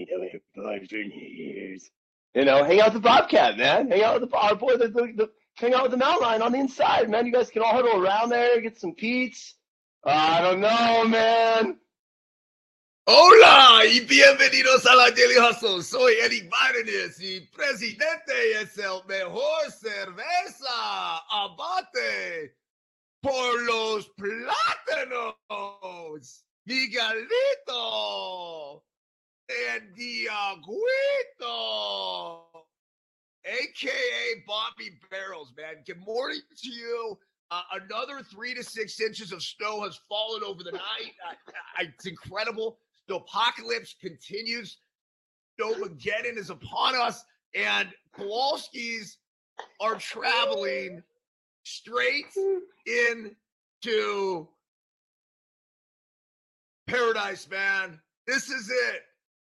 You know, for years. You know, hang out with the Bobcat, man. Hang out with the our boy, the, the, the hang out with the mountain lion on the inside, man. You guys can all huddle around there, get some. Uh, I don't know, man. Hola y bienvenidos a la Daily Hustle. Soy Eric Byrnes y presidente es el mejor cerveza abate por los plátanos. Miguelito and the Diaguito, aka Bobby Barrels, man. Good morning to you. Uh, another three to six inches of snow has fallen over the night. Uh, it's incredible. The apocalypse continues. Snowmageddon is upon us, and Kowalski's are traveling straight into paradise, man. This is it.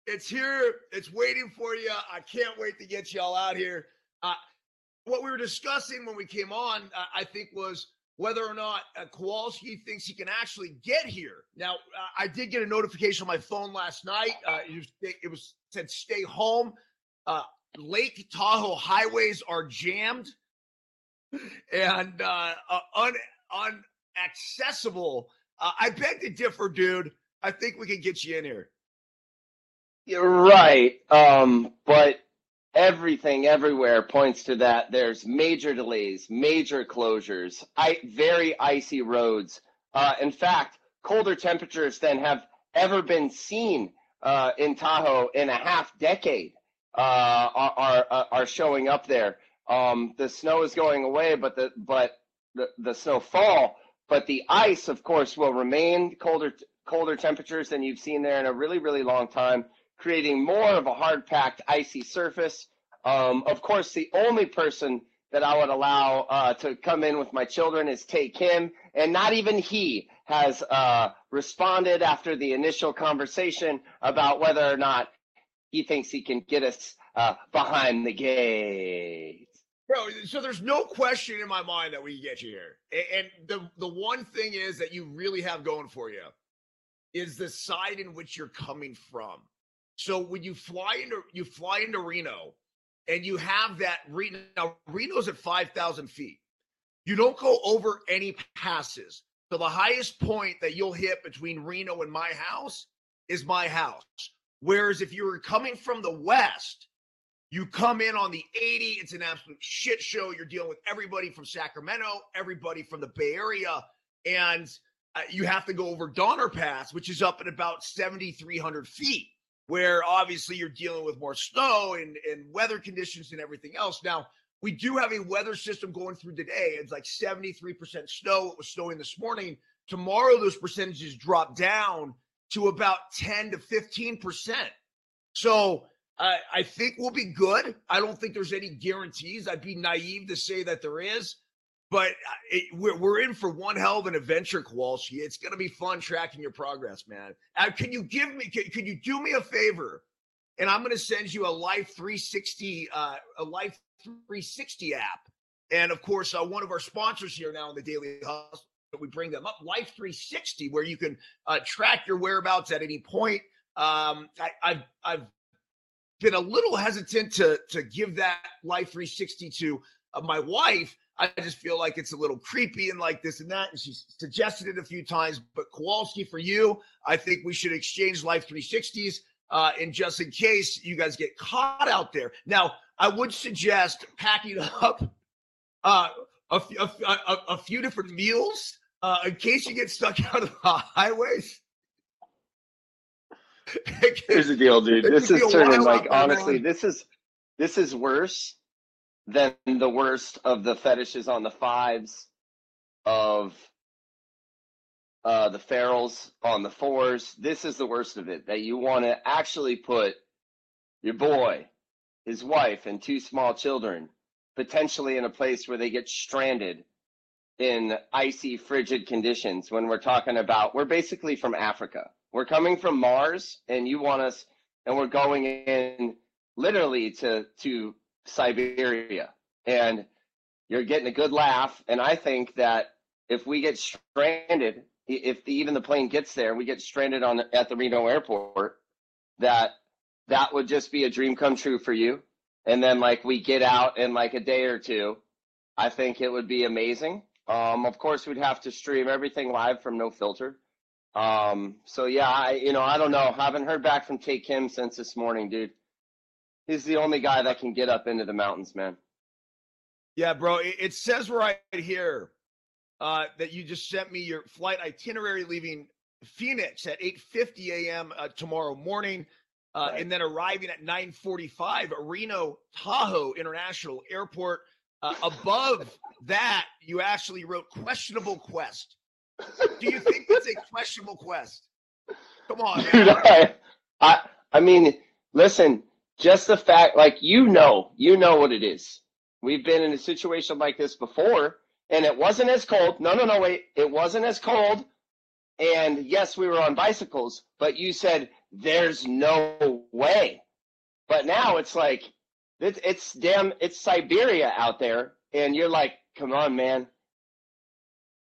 It's here. It's waiting for you. I can't wait to get y'all out here. Uh, what we were discussing when we came on, uh, I think, was whether or not uh, Kowalski thinks he can actually get here. Now, uh, I did get a notification on my phone last night. Uh, it, was, it, was, said stay home. Uh, Lake Tahoe highways are jammed and uh, uh, un, unaccessible. I beg to differ, dude. I think we can get you in here. Right. Um, but everything everywhere points to that. There's major delays major closures I, very icy roads. Uh, in fact colder temperatures than have ever been seen uh, in tahoe in a half decade uh, are, are, uh, are showing up there. Um, the snow is going away but the but the, the snowfall but the ice of course will remain colder colder temperatures than you've seen there in a really really long time creating more of a hard packed icy surface. Um, of course, the only person that I would allow uh, to come in with my children is Tae Kim, and not even he has uh, responded after the initial conversation about whether or not he thinks he can get us uh, behind the gate. Bro, so there's no question in my mind that we can get you here. And the the one thing is that you really have going for you is the side in which you're coming from. So when you fly into you fly into Reno, and you have that Reno. Now Reno's at five thousand feet. You don't go over any passes. So the highest point that you'll hit between Reno and my house is my house. Whereas if you were coming from the west, you come in on the 80, it's an absolute shit show. You're dealing with everybody from Sacramento, everybody from the Bay Area, and uh, you have to go over Donner Pass, which is up at about 7,300 feet where obviously you're dealing with more snow and, and weather conditions and everything else. Now, we do have a weather system going through today. It's like 73% snow. It was snowing this morning. Tomorrow, those percentages drop down to about 10 to 15%. So uh, I think we'll be good. I don't think there's any guarantees. I'd be naive to say that there is but uh, it, we're, we're in for one hell of an adventure, Kowalski. It's going to be fun tracking your progress, man. Uh, can you give me, can, can, you do me a favor? And I'm going to send you a Life 360, uh, a Life 360 app. And of course, uh, one of our sponsors here now in the Daily Hustle, we bring them up, Life 360, where you can uh, track your whereabouts at any point. Um, I, I've, I've been a little hesitant to, to give that Life 360 to uh, my wife I just feel like it's a little creepy and like this and that. And she's suggested it a few times. But Kowalski, for you, I think we should exchange Life 360s. Uh, and just in case you guys get caught out there. Now, I would suggest packing up uh, a, a, a, a few different meals uh, in case you get stuck out of the highways. Here's the deal, dude. This is turning like honestly, this is this is worse than the worst of the fetishes on the fives, of uh, the ferals on the fours. This is the worst of it that you want to actually put your boy, his wife, and two small children potentially in a place where they get stranded in icy, frigid conditions. When we're talking about, we're basically from Africa. We're coming from Mars, and you want us, and we're going in literally to to Siberia and you're getting a good laugh. And I think that if we get stranded, if the, even the plane gets there, we get stranded on at the Reno airport, that that would just be a dream come true for you. And then like we get out in like a day or two, I think it would be amazing. Um, of course, we'd have to stream everything live from no filter. Um, so yeah, I you know I don't know. I haven't heard back from Tae Kim since this morning, dude. He's the only guy that can get up into the mountains, man. Yeah, bro. It, it says right here uh, that you just sent me your flight itinerary leaving Phoenix at 8:50 a.m. Uh, tomorrow morning, uh, right. and then arriving at 9:45 at Reno Tahoe International Airport. Uh, above that, you actually wrote questionable quest. Do you think that's a questionable quest? Come on, Dude, I, I, I mean, listen, just the fact, like you know, you know what it is. We've been in a situation like this before, and it wasn't as cold. No, no, no, wait, it wasn't as cold. And yes, we were on bicycles, but you said there's no way. But now it's like it's, it's damn, it's Siberia out there, and you're like, come on, man.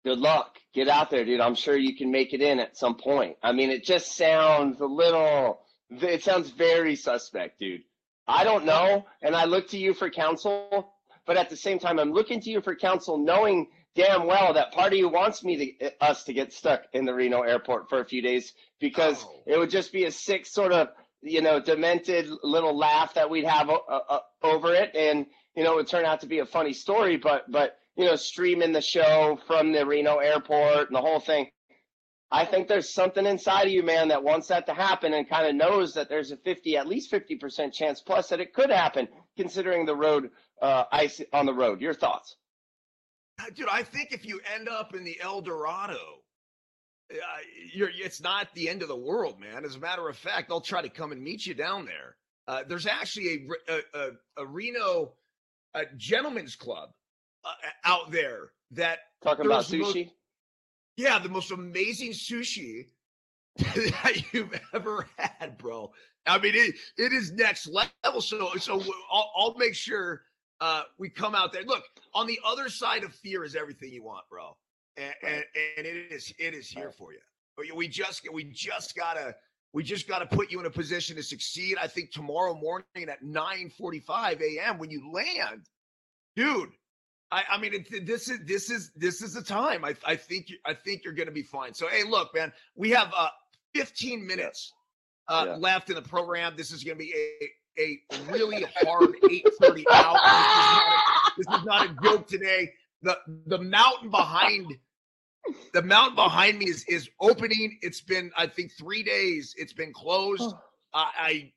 Good luck. Get out there, dude. I'm sure you can make it in at some point. I mean, it just sounds a little. It sounds very suspect, dude. I don't know, and I look to you for counsel, but at the same time, I'm looking to you for counsel, knowing damn well that part of you wants me to us to get stuck in the Reno airport for a few days because oh. it would just be a sick sort of you know demented little laugh that we'd have uh, uh, over it, and you know it would turn out to be a funny story, but but you know streaming the show from the Reno airport and the whole thing. I think there's something inside of you, man, that wants that to happen and kind of knows that there's a 50, at least 50% chance plus that it could happen, considering the road uh, ice on the road. Your thoughts? Uh, dude, I think if you end up in the El Dorado, uh, you're, it's not the end of the world, man. As a matter of fact, they'll try to come and meet you down there. Uh, there's actually a, a, a, a Reno a gentleman's club uh, out there that talking about sushi. Yeah, the most amazing sushi that you've ever had, bro. I mean, it, it is next level. So, so I'll, I'll make sure uh, we come out there. Look, on the other side of fear is everything you want, bro, and, and, and it is it is here for you. We just we just gotta we just gotta put you in a position to succeed. I think tomorrow morning at 9:45 a.m. when you land, dude, I, I mean, it, this is this is this is the time. I, I think I think you're going to be fine. So, hey, look, man, we have uh, 15 minutes uh, yeah. left in the program. This is going to be a a really hard 8:30 out. This is, this is not a joke today. The the mountain behind the mountain behind me is is opening. It's been I think three days. It's been closed. Oh. I, I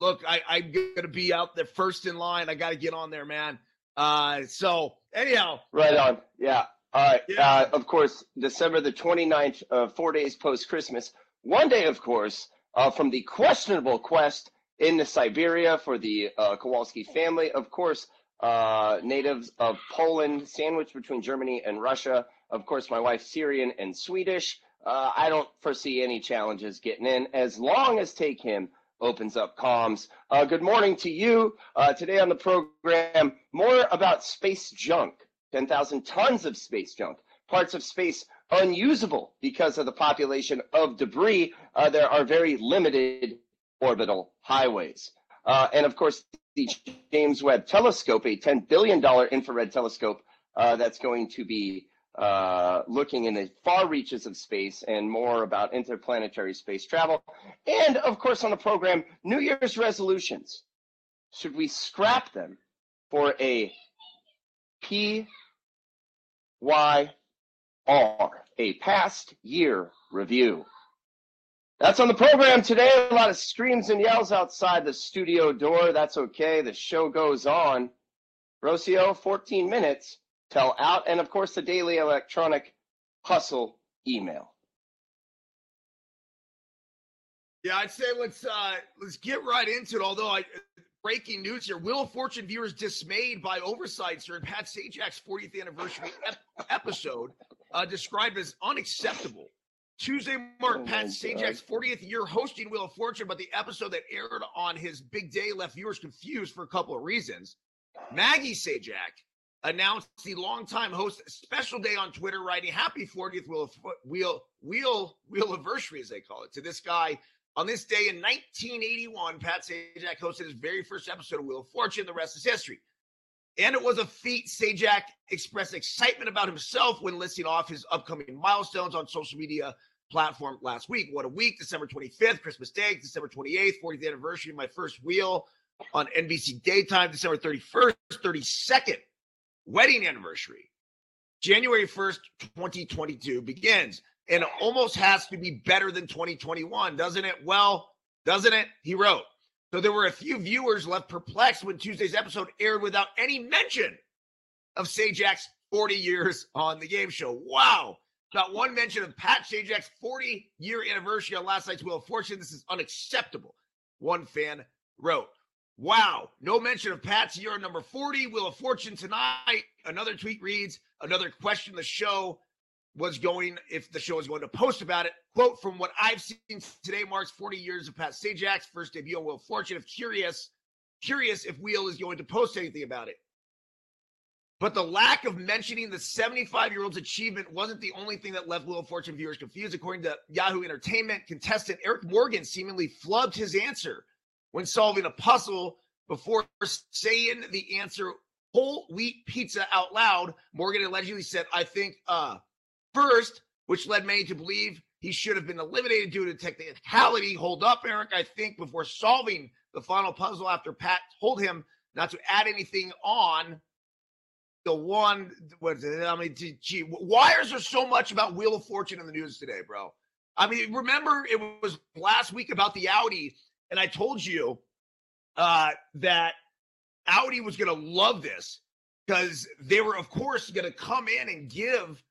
look. I, I'm going to be out there first in line. I got to get on there, man. Uh, so anyhow, right on. Yeah. All right. Yeah. Uh, of course, December the 29th, uh, four days post Christmas. One day, of course, uh, from the questionable quest into Siberia for the uh, Kowalski family. Of course, uh, natives of Poland, sandwiched between Germany and Russia. Of course, my wife's Syrian and Swedish. Uh, I don't foresee any challenges getting in as long as Tae Kim opens up comms. Uh, good morning to you. Uh, today on the program, more about space junk 10,000 tons of space junk, parts of space unusable because of the population of debris. Uh, there are very limited orbital highways. Uh, and of course, the James Webb Telescope, a $10 billion infrared telescope uh, that's going to be uh, looking in the far reaches of space and more about interplanetary space travel. And of course, on the program, New Year's resolutions. Should we scrap them for a P Y R, a past year review? That's on the program today. A lot of screams and yells outside the studio door. That's okay. The show goes on. Rocio, 14 minutes tell out, and of course the daily electronic hustle email. Yeah, I'd say let's uh let's get right into it. Although I breaking news here: Wheel of Fortune viewers dismayed by oversights during Pat Sajak's 40th anniversary ep- episode, uh, described as unacceptable. Tuesday marked oh Pat Sajak's 40th year hosting Wheel of Fortune, but the episode that aired on his big day left viewers confused for a couple of reasons. Maggie Sajak announced the longtime host special day on Twitter, writing "Happy 40th wheel wheel wheel wheel anniversary," as they call it, to this guy On this day in 1981, Pat Sajak hosted his very first episode of Wheel of Fortune. The rest is history. And it was a feat. Sajak expressed excitement about himself when listing off his upcoming milestones on social media platform last week. What a week, December 25th, Christmas Day, December 28th, 40th anniversary of my first wheel on NBC Daytime, December 31st, 32nd, wedding anniversary. January 1st, 2022 begins and almost has to be better than 2021, doesn't it? Well, doesn't it? He wrote. So there were a few viewers left perplexed when Tuesday's episode aired without any mention of Sajak's 40 years on the game show. Wow. Not one mention of Pat Sajak's 40 year anniversary on last night's Wheel of Fortune. This is unacceptable. One fan wrote. Wow. No mention of Pat's year number 40, Wheel of Fortune tonight. Another tweet reads, another question the show was going, if the show is going to post about it. Quote, from what I've seen today marks 40 years of Pat Sajak's first debut on Wheel of Fortune. If curious, curious if Wheel is going to post anything about it. But the lack of mentioning the 75 year old's achievement wasn't the only thing that left Wheel of Fortune viewers confused. According to Yahoo Entertainment, contestant Eric Morgan seemingly flubbed his answer when solving a puzzle before saying the answer whole wheat pizza out loud. Morgan allegedly said, I think uh first, which led many to believe he should have been eliminated due to technicality. Hold up, Eric. I think before solving the final puzzle after Pat told him not to add anything on the one what I mean gee, why is there so much about Wheel of Fortune in the news today, bro. I mean, remember it was last week about the Audi, and I told you uh, that Audi was going to love this because they were, of course, going to come in and give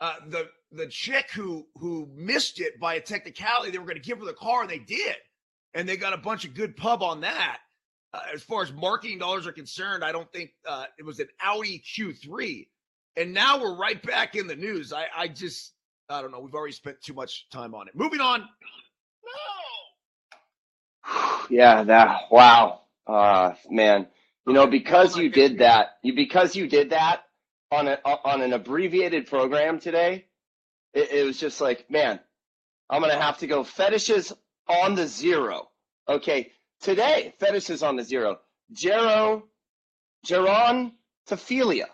uh, the the chick who who missed it by a technicality, they were going to give her the car, and they did, and they got a bunch of good pub on that. Uh, as far as marketing dollars are concerned, I don't think uh, it was an Audi Q3, and now we're right back in the news. I I just I don't know. We've already spent too much time on it. Moving on. No. Yeah. That. Wow. Uh, man. You know, because you did that, you because you did that, on a on an abbreviated program today, it, it was just like, man, I'm gonna have to go fetishes on the zero. Okay, today fetishes on the zero. Gero, gerontophilia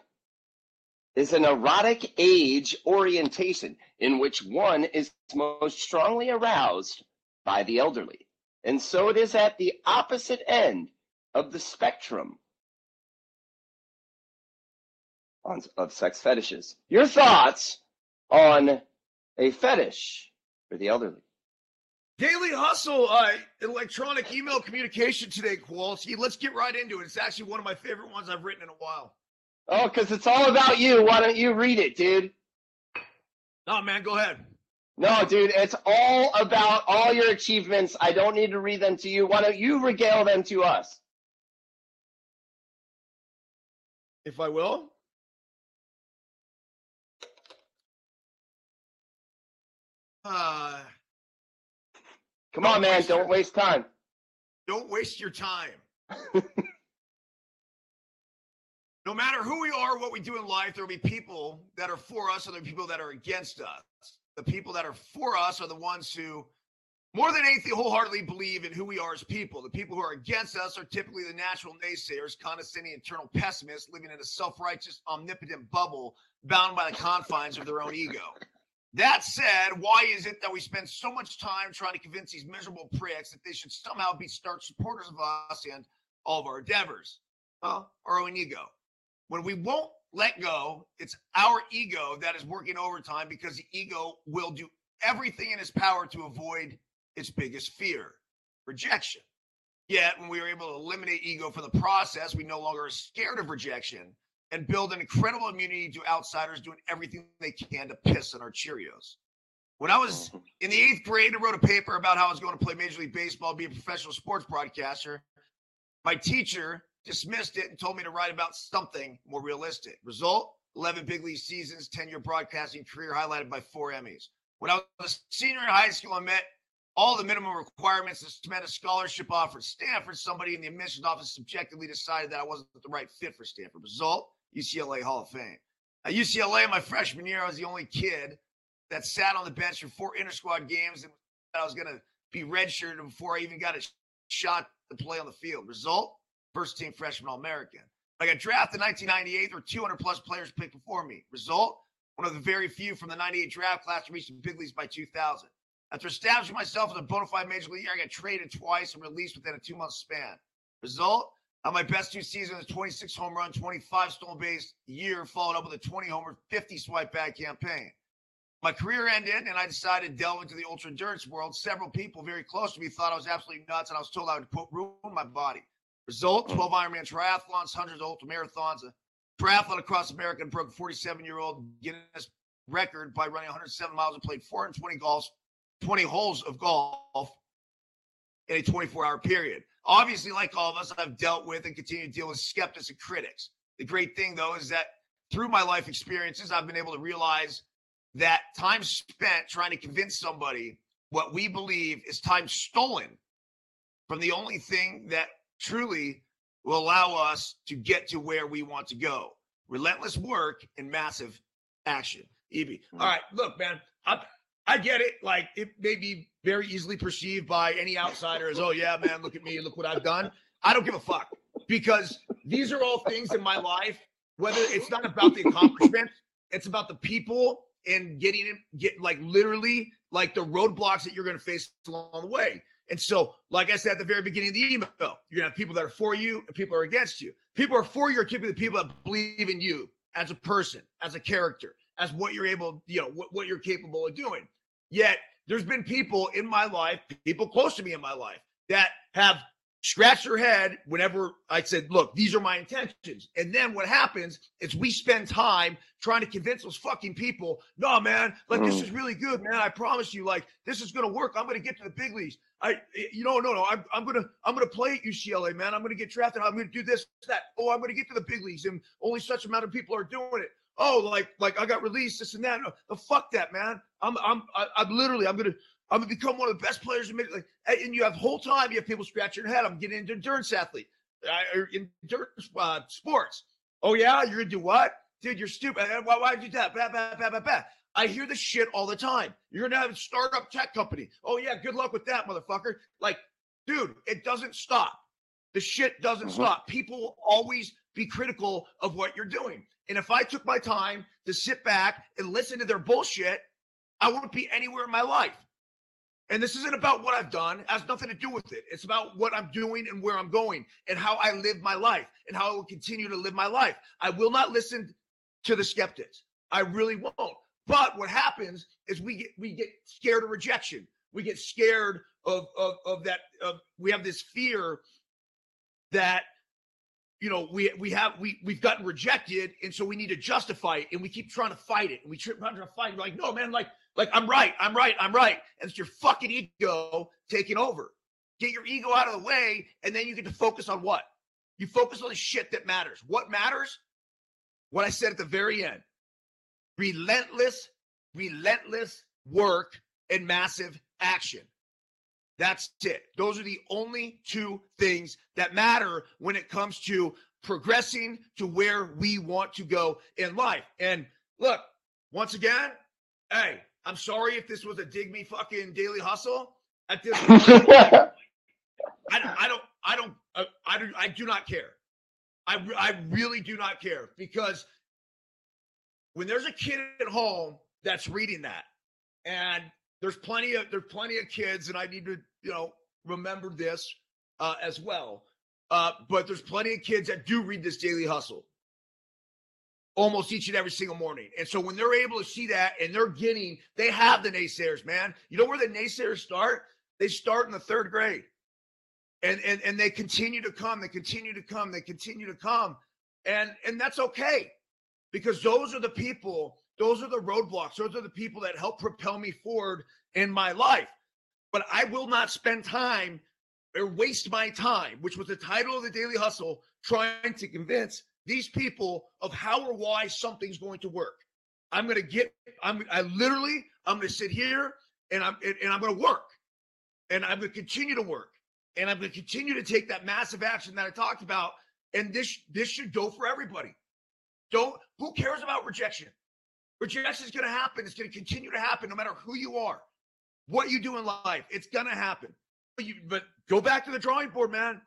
is an erotic age orientation in which one is most strongly aroused by the elderly. And so it is at the opposite end of the spectrum on, of sex fetishes. Your thoughts on a fetish for the elderly? Daily Hustle, uh, electronic email communication today, Kowalski. Let's get right into it. It's actually one of my favorite ones I've written in a while. Oh, because it's all about you. Why don't you read it, dude? No, man, go ahead. No, dude, it's all about all your achievements. I don't need to read them to you. Why don't you regale them to us? If I will. Uh, Come on, man. Don't your, waste time. Don't waste your time. no matter who we are, what we do in life, there will be people that are for us and there are people that are against us. The people that are for us are the ones who, more than anything, wholeheartedly believe in who we are as people. The people who are against us are typically the natural naysayers, condescending, internal pessimists living in a self righteous, omnipotent bubble bound by the confines of their own ego. That said, why is it that we spend so much time trying to convince these miserable pricks that they should somehow be stark supporters of us and all of our endeavors? Well, our own ego. When we won't let go, it's our ego that is working overtime because the ego will do everything in its power to avoid its biggest fear rejection. Yet, when we are able to eliminate ego from the process, we no longer are scared of rejection and build an incredible immunity to outsiders doing everything they can to piss on our Cheerios. When I was mm-hmm. in the eighth grade, I wrote a paper about how I was going to play Major League Baseball, be a professional sports broadcaster. My teacher dismissed it and told me to write about something more realistic. Result 11 big league seasons, 10 year broadcasting career highlighted by four Emmys. When I was a senior in high school, I met all the minimum requirements to submit a scholarship offer at Stanford. Somebody in the admissions office subjectively decided that I wasn't the right fit for Stanford. Result UCLA Hall of Fame. At UCLA, my freshman year, I was the only kid that sat on the bench for four inter squad games and I was going to be redshirted before I even got a shot to play on the field. Result: first team freshman All American. I got drafted in 1998. There were 200 plus players picked before me. Result: one of the very few from the 98 draft class to reach the big leagues by 2000. After establishing myself as a bona fide major leaguer, I got traded twice and released within a two month span. Result: on my best two seasons, a 26 home run, 25 stolen base year, followed up with a 20 homer, 50 swipe bag campaign. My career ended, and I decided to delve into the ultra endurance world. Several people very close to me thought I was absolutely nuts, and I was told I would quote ruin my body. Result: hmm. 12 Ironman triathlons, hundreds of ultra marathons, a triathlon across America, and broke 47 year old Guinness record by running 107 miles and played 420 golfs, 20 holes of golf in a 24 hour period. Obviously, like all of us, I've dealt with and continue to deal with skeptics and critics. The great thing, though, is that through my life experiences, I've been able to realize that time spent trying to convince somebody what we believe is time stolen from the only thing that truly will allow us to get to where we want to go relentless work and massive action. EB. Hmm. All right, look, man, I, I get it. Like, it may be very easily perceived by any outsider as, oh, yeah, man, look at me, look what I've done. I don't give a fuck because these are all things in my life, whether it's not about the accomplishments, it's about the people and getting it, get like literally like the roadblocks that you're going to face along the way. And so, like I said at the very beginning of the email, you're to have people that are for you and people are against you. People are for you are typically the people that believe in you as a person, as a character, as what you're able, you know, what, what you're capable of doing. Yet there's been people in my life, people close to me in my life, that have scratched their head whenever I said, look, these are my intentions. And then what happens is we spend time trying to convince those fucking people, no, man, like this hmm. is really good, man. I promise you, like this is gonna work. I'm gonna get to the big leagues. I you know, no, no, I'm, I'm gonna I'm gonna play at UCLA, man. I'm gonna get drafted. I'm gonna do this, that. Oh, I'm gonna get to the big leagues, and only such amount of people are doing it. Oh, like like I got released, this and that. No, no fuck that, man. I'm I'm I, I'm literally I'm gonna I'm gonna become one of the best players in like, and you have whole time you have people scratching your head. I'm getting into endurance athlete, uh, endurance uh, sports. Oh yeah, you're gonna do what, dude? You're stupid. Why why did you do that? Bah, bah, bah, bah, bah. I hear this shit all the time. You're gonna have a startup tech company. Oh yeah, good luck with that, motherfucker. Like, dude, it doesn't stop. The shit doesn't uh-huh. stop. People will always be critical of what you're doing. And if I took my time to sit back and listen to their bullshit, I wouldn't be anywhere in my life. And this isn't about what I've done, it has nothing to do with it. It's about what I'm doing and where I'm going and how I live my life and how I will continue to live my life. I will not listen to the skeptics. I really won't. But what happens is we get we get scared of rejection. We get scared of of, of that of we have this fear that you know we we have we we've gotten rejected and so we need to justify it and we keep trying to fight it and we keep trying to fight. We're like, no man, like like, I'm right, I'm right, I'm right. And it's your fucking ego taking over. Get your ego out of the way, and then you get to focus on what? You focus on the shit that matters. What matters? What I said at the very end relentless, relentless work and massive action. That's it. Those are the only two things that matter when it comes to progressing to where we want to go in life. And look, once again, hey, I'm sorry if this was a dig me fucking daily hustle. At this point, I, don't, I don't, I don't, uh, I do, I do not care. I, I really do not care because when there's a kid at home that's reading that, and there's plenty of there's plenty of kids, and I need to you know remember this uh, as well. Uh, but there's plenty of kids that do read this daily hustle almost each and every single morning. And so when they're able to see that and they're getting, they have the naysayers, man. You know where the naysayers start? They start in the third grade. And and and they continue to come, they continue to come, they continue to come. And and that's okay. Because those are the people, those are the roadblocks, those are the people that help propel me forward in my life. But I will not spend time or waste my time, which was the title of the Daily Hustle, trying to convince these people of how or why something's going to work. I'm going to get, I'm, I literally, I'm going to sit here and I'm, and, and I'm going to work and I'm going to continue to work and I'm going to continue to take that massive action that I talked about. And this, this should go for everybody. Don't, who cares about rejection? Rejection is going to happen. It's going to continue to happen no matter who you are. what you do in life. It's gonna happen. But you but go back to the drawing board, man.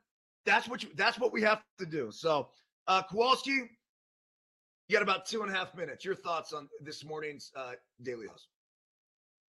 That's what you that's what we have to do. So uh Kowalski, you got about two and a half minutes. Your thoughts on this morning's uh daily hustle.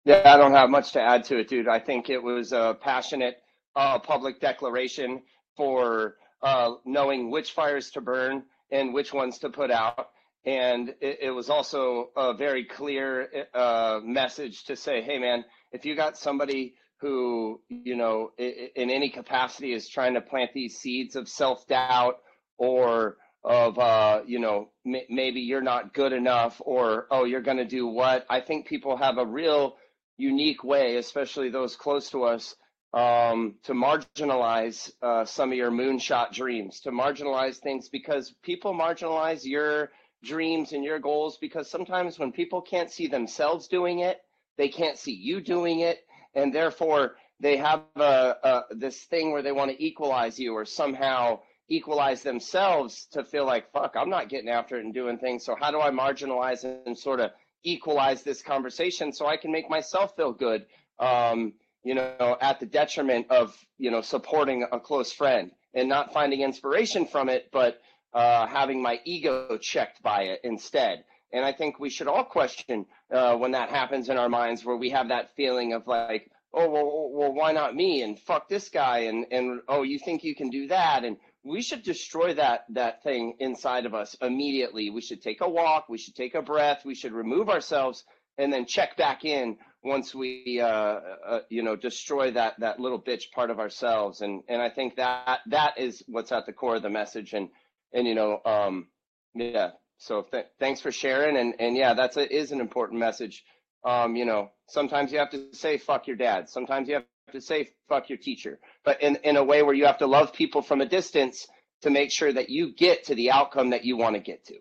Yeah, I don't have much to add to it, dude. I think it was a passionate uh, public declaration for uh, knowing which fires to burn and which ones to put out. And it, it was also a very clear uh, message to say, hey, man, if you got somebody who, you know, in any capacity is trying to plant these seeds of self doubt or of, uh, you know, m- maybe you're not good enough or, oh, you're going to do what? I think people have a real unique way, especially those close to us, um, to marginalize uh, some of your moonshot dreams, to marginalize things because people marginalize your dreams and your goals because sometimes when people can't see themselves doing it, they can't see you doing it, and therefore they have a, this thing where they want to equalize you or somehow equalize themselves to feel like fuck i'm not getting after it and doing things so how do i marginalize and sort of equalize this conversation so i can make myself feel good um, you know, at the detriment of, you know, supporting a close friend and not finding inspiration from it, but uh, having my ego checked by it instead. And I think we should all question uh, when that happens in our minds, where we have that feeling of like, oh, well, well, why not me? And fuck this guy. And and oh, you think you can do that? And we should destroy that that thing inside of us immediately. We should take a walk. We should take a breath. We should remove ourselves and then check back in once we uh, uh, you know destroy that that little bitch part of ourselves and and i think that that is what's at the core of the message and and you know um yeah so th- thanks for sharing and and yeah that's a, is an important message um you know sometimes you have to say fuck your dad sometimes you have to say fuck your teacher but in in a way where you have to love people from a distance to make sure that you get to the outcome that you want to get to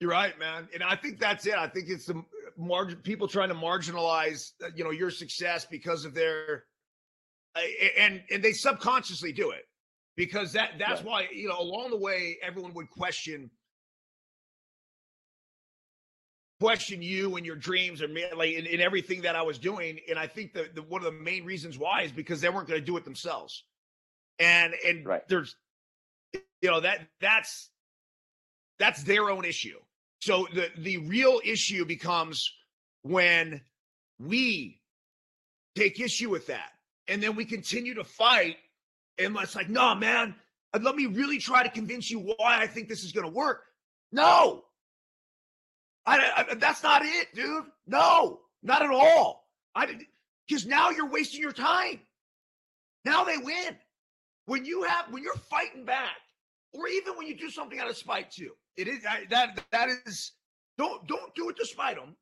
you're right, man, and I think that's it. I think it's the margin people trying to marginalize, uh, you know, your success because of their, and and they subconsciously do it because that that's right. why you know along the way everyone would question question you and your dreams and like in, in everything that I was doing. And I think that the, one of the main reasons why is because they weren't going to do it themselves. And and right. there's you know that that's that's their own issue. So the the real issue becomes when we take issue with that, and then we continue to fight, and it's like, no, man, let me really try to convince you why I think this is going to work. No, I, I, that's not it, dude. No, not at all. I because now you're wasting your time. Now they win. When you have when you're fighting back, or even when you do something out of spite too. It is I, that that is don't don't do it to spite them.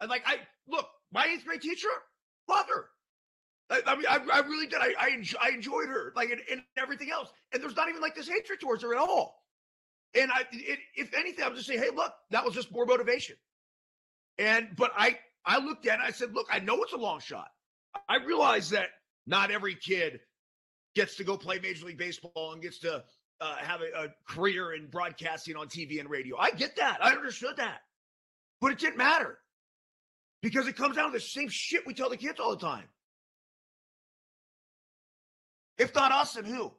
And like I look, my eighth grade teacher, love her. I, I mean, I, I, really did. I I, enjoy, I enjoyed her, like and, and, everything else. And there's not even like this hatred towards her at all. And I, it, if anything, I'm just saying, hey, look, that was just more motivation. And but I I looked at it. I said, look, I know it's a long shot. I realize that not every kid gets to go play Major League Baseball and gets to uh, have a, a career in broadcasting on TV and radio. I get that. I understood that. But it didn't matter because it comes down to the same shit we tell the kids all the time. If not us, then who?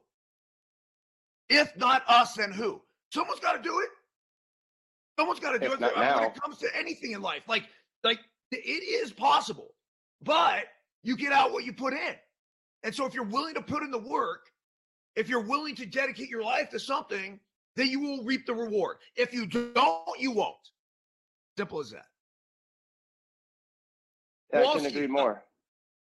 If not us, then who? Someone's got to do it. Someone's got to do if it when it comes to anything in life. Like, like it is possible, but you get out what you put in. And so if you're willing to put in the work if you're willing to dedicate your life to something, then you will reap the reward. If you don't, you won't. Simple as that. Yeah, I can agree more.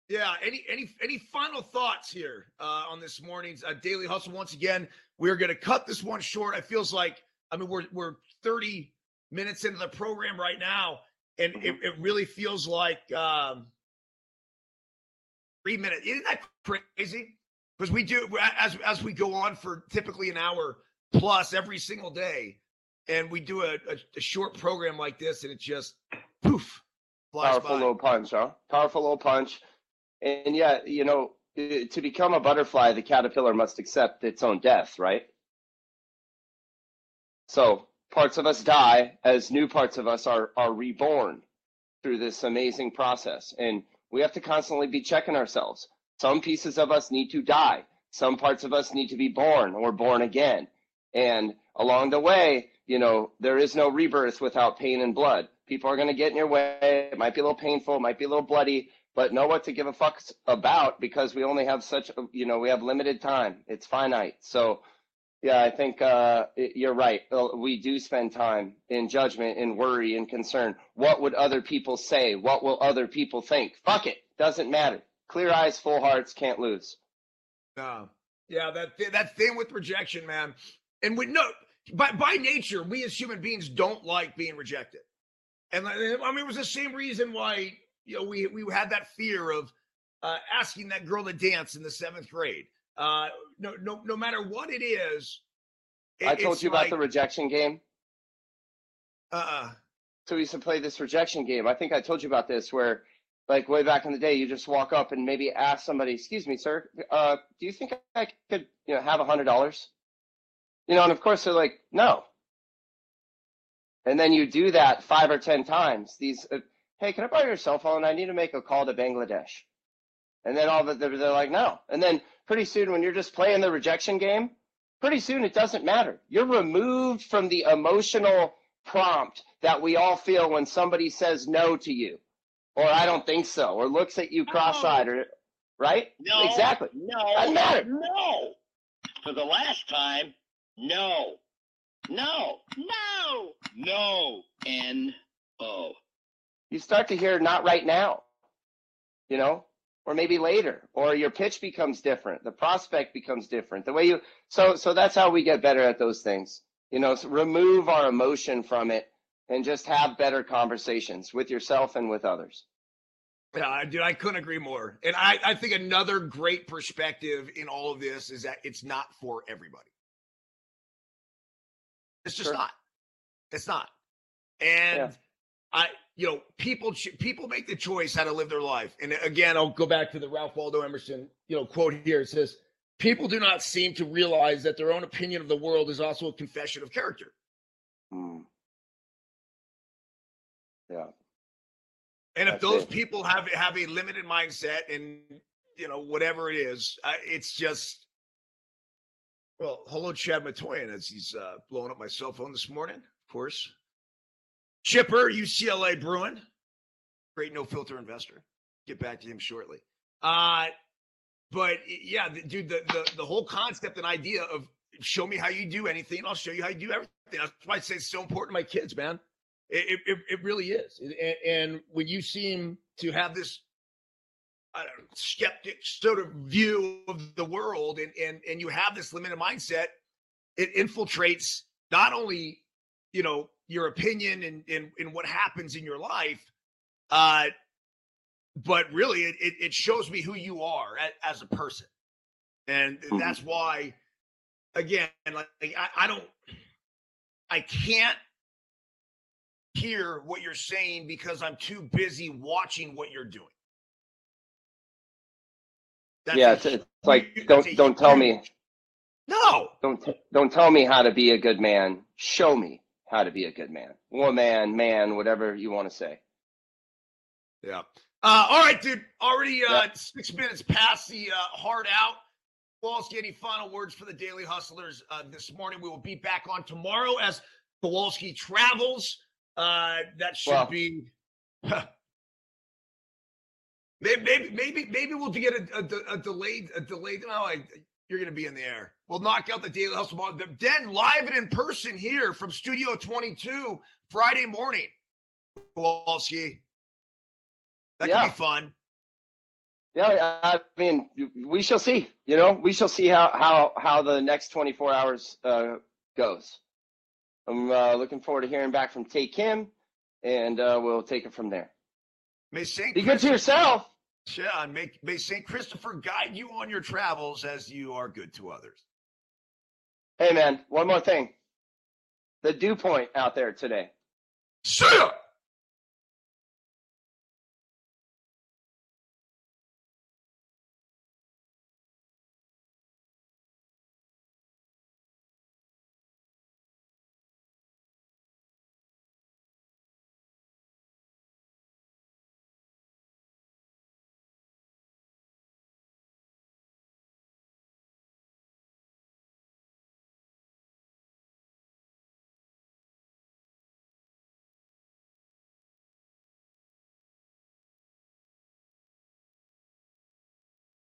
Yeah. Any any any final thoughts here uh, on this morning's uh, daily hustle? Once again, we're going to cut this one short. It feels like I mean we're we're 30 minutes into the program right now, and mm-hmm. it, it really feels like um, three minutes. Isn't that crazy? because we do as as we go on for typically an hour plus every single day, and we do a, a, a short program like this, and it just poof. Powerful by. little punch, huh? Powerful little punch, and yeah, you know, to become a butterfly, the caterpillar must accept its own death, right? So parts of us die as new parts of us are are reborn through this amazing process and We have to constantly be checking ourselves. Some pieces of us need to die. Some parts of us need to be born or born again. And along the way, you know, there is no rebirth without pain and blood. People are going to get in your way. It might be a little painful, it might be a little bloody, but know what to give a fuck about because we only have such, you know, we have limited time. It's finite. So, yeah, I think uh, you're right. We do spend time in judgment, in worry, in concern. What would other people say? What will other people think? Fuck it. Doesn't matter. Clear eyes, full hearts, can't lose. No. Yeah, that that thing with rejection, man. And we no by by nature, we as human beings don't like being rejected. And I mean, it was the same reason why you know we we had that fear of uh, asking that girl to dance in the seventh grade. Uh, no, no, no matter what it is. It, I told you like, about the rejection game. Uh. Uh-uh. So we used to play this rejection game. I think I told you about this, where like way back in the day, you just walk up and maybe ask somebody, "Excuse me, sir, uh, do you think I could, you know, have a hundred dollars?" You know, and of course they're like, "No." And then you do that five or ten times. These, uh, hey, can I borrow your cell phone? I need to make a call to Bangladesh. And then all the they're, they're like, "No." And then pretty soon, when you're just playing the rejection game, pretty soon it doesn't matter. You're removed from the emotional prompt that we all feel when somebody says no to you or I don't think so, or looks at you cross-eyed, or right? No, exactly. No, doesn't matter. No, for the last time, no, no, no, no, N O. You start to hear not right now, you know, or maybe later, or your pitch becomes different, the prospect becomes different, the way you. So, so that's how we get better at those things. You know, so remove our emotion from it and just have better conversations with yourself and with others. Yeah, dude, I couldn't agree more. And I, I think another great perspective in all of this is that it's not for everybody. It's just sure. not. It's not. And yeah. I, you know, people people make the choice how to live their life. And again, I'll go back to the Ralph Waldo Emerson, you know, quote here. It says, "People do not seem to realize that their own opinion of the world is also a confession of character." Mm. Yeah. And if That's those it. people have have a limited mindset and you know whatever it is, uh, it's just well, hello, Chad Matoyan, as he's uh, blowing up my cell phone this morning, of course. Chipper, UCLA Bruin, great no filter investor. Get back to him shortly. Uh, but yeah, dude, the, the the whole concept and idea of show me how you do anything, I'll show you how you do everything. That's why I say it's so important to my kids, man. It, it, it really is. And, and, when you seem to have this know, skeptic sort of view of the world and, and, and you have this limited mindset, it infiltrates not only, you know, your opinion and, and, and what happens in your life, uh, but really it, it, it shows me who you are as, as a person. And mm-hmm. that's why, again, like I, I don't, I can't hear what you're saying because I'm too busy watching what you're doing. That's yeah, it's, it's like don't don't tell me. No. Don't don't tell me how to be a good man. Show me how to be a good man, woman, man, man, whatever you want to say. Yeah. Uh, all right, dude. Already uh, six minutes past the uh, hard out. Kowalski, any final words for the Daily Hustlers uh, this morning? We will be back on tomorrow as Kowalski travels. Uh, that should well, be. maybe, maybe, maybe, maybe we'll get a, a, a delayed, a delayed. No, I, you're going to be in the air. We'll knock out the Daily Hustle Ball. Then live and in person here from Studio 22 Friday morning. Kowalski. That yeah. could be fun. Yeah, I mean, we shall see. You know, we shall see how how how the next 24 hours uh, goes. I'm uh, looking forward to hearing back from Tae Kim, and uh, we'll take it from there. Be good to yourself. Yeah, may, may Saint Christopher guide you on your travels as you are good to others. Hey, man, one more thing. The dew point out there today. See ya!